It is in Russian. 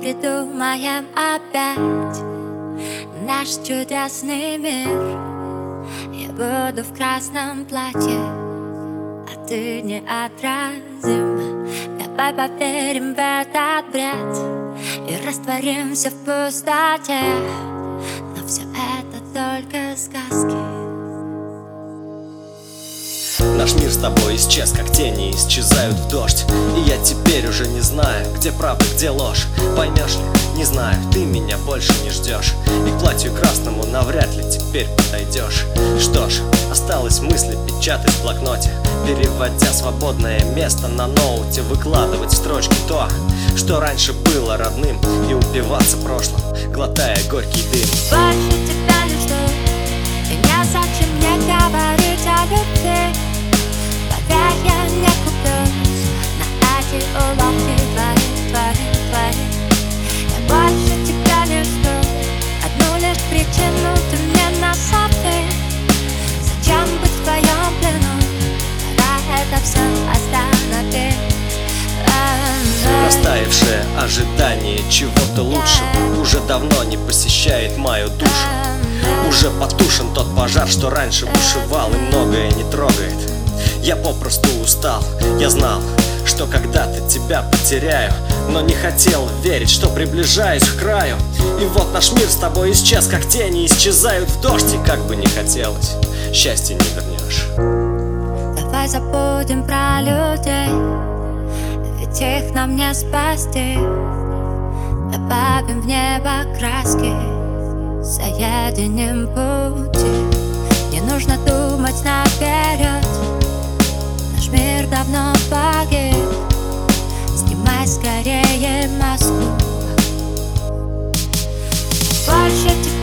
Придумаем опять. Наш чудесный мир. Я буду в красном платье А ты неотразим Давай поверим в этот бред И растворимся в пустоте. Но все это только сказки Наш мир с тобой исчез, как тени исчезают в дождь. И я теперь уже не знаю, где правда, где ложь. Поймешь ли, не знаю, ты меня больше не ждешь. И к платью красному навряд ли теперь подойдешь. Что ж, осталось мысли печатать в блокноте Переводя свободное место на ноуте Выкладывать в строчки то, что раньше было родным И упиваться прошлым, глотая горький дым. Больше тебя не жду И не зачем мне говорить ожидание чего-то лучшего Уже давно не посещает мою душу. Уже потушен тот пожар, что раньше бушевал И многое не трогает. Я попросту устал, я знал что когда-то тебя потеряю Но не хотел верить, что приближаюсь к краю. И вот наш мир с тобой исчез, как тени исчезают в дождь как бы не хотелось, счастья не вернешь. Давай забудем про людей Тех нам не спасти. Добавим в небо краски Соединим пути. Не нужно думать наперед. Наш мир давно погиб. Снимай скорее маску. Больше тебя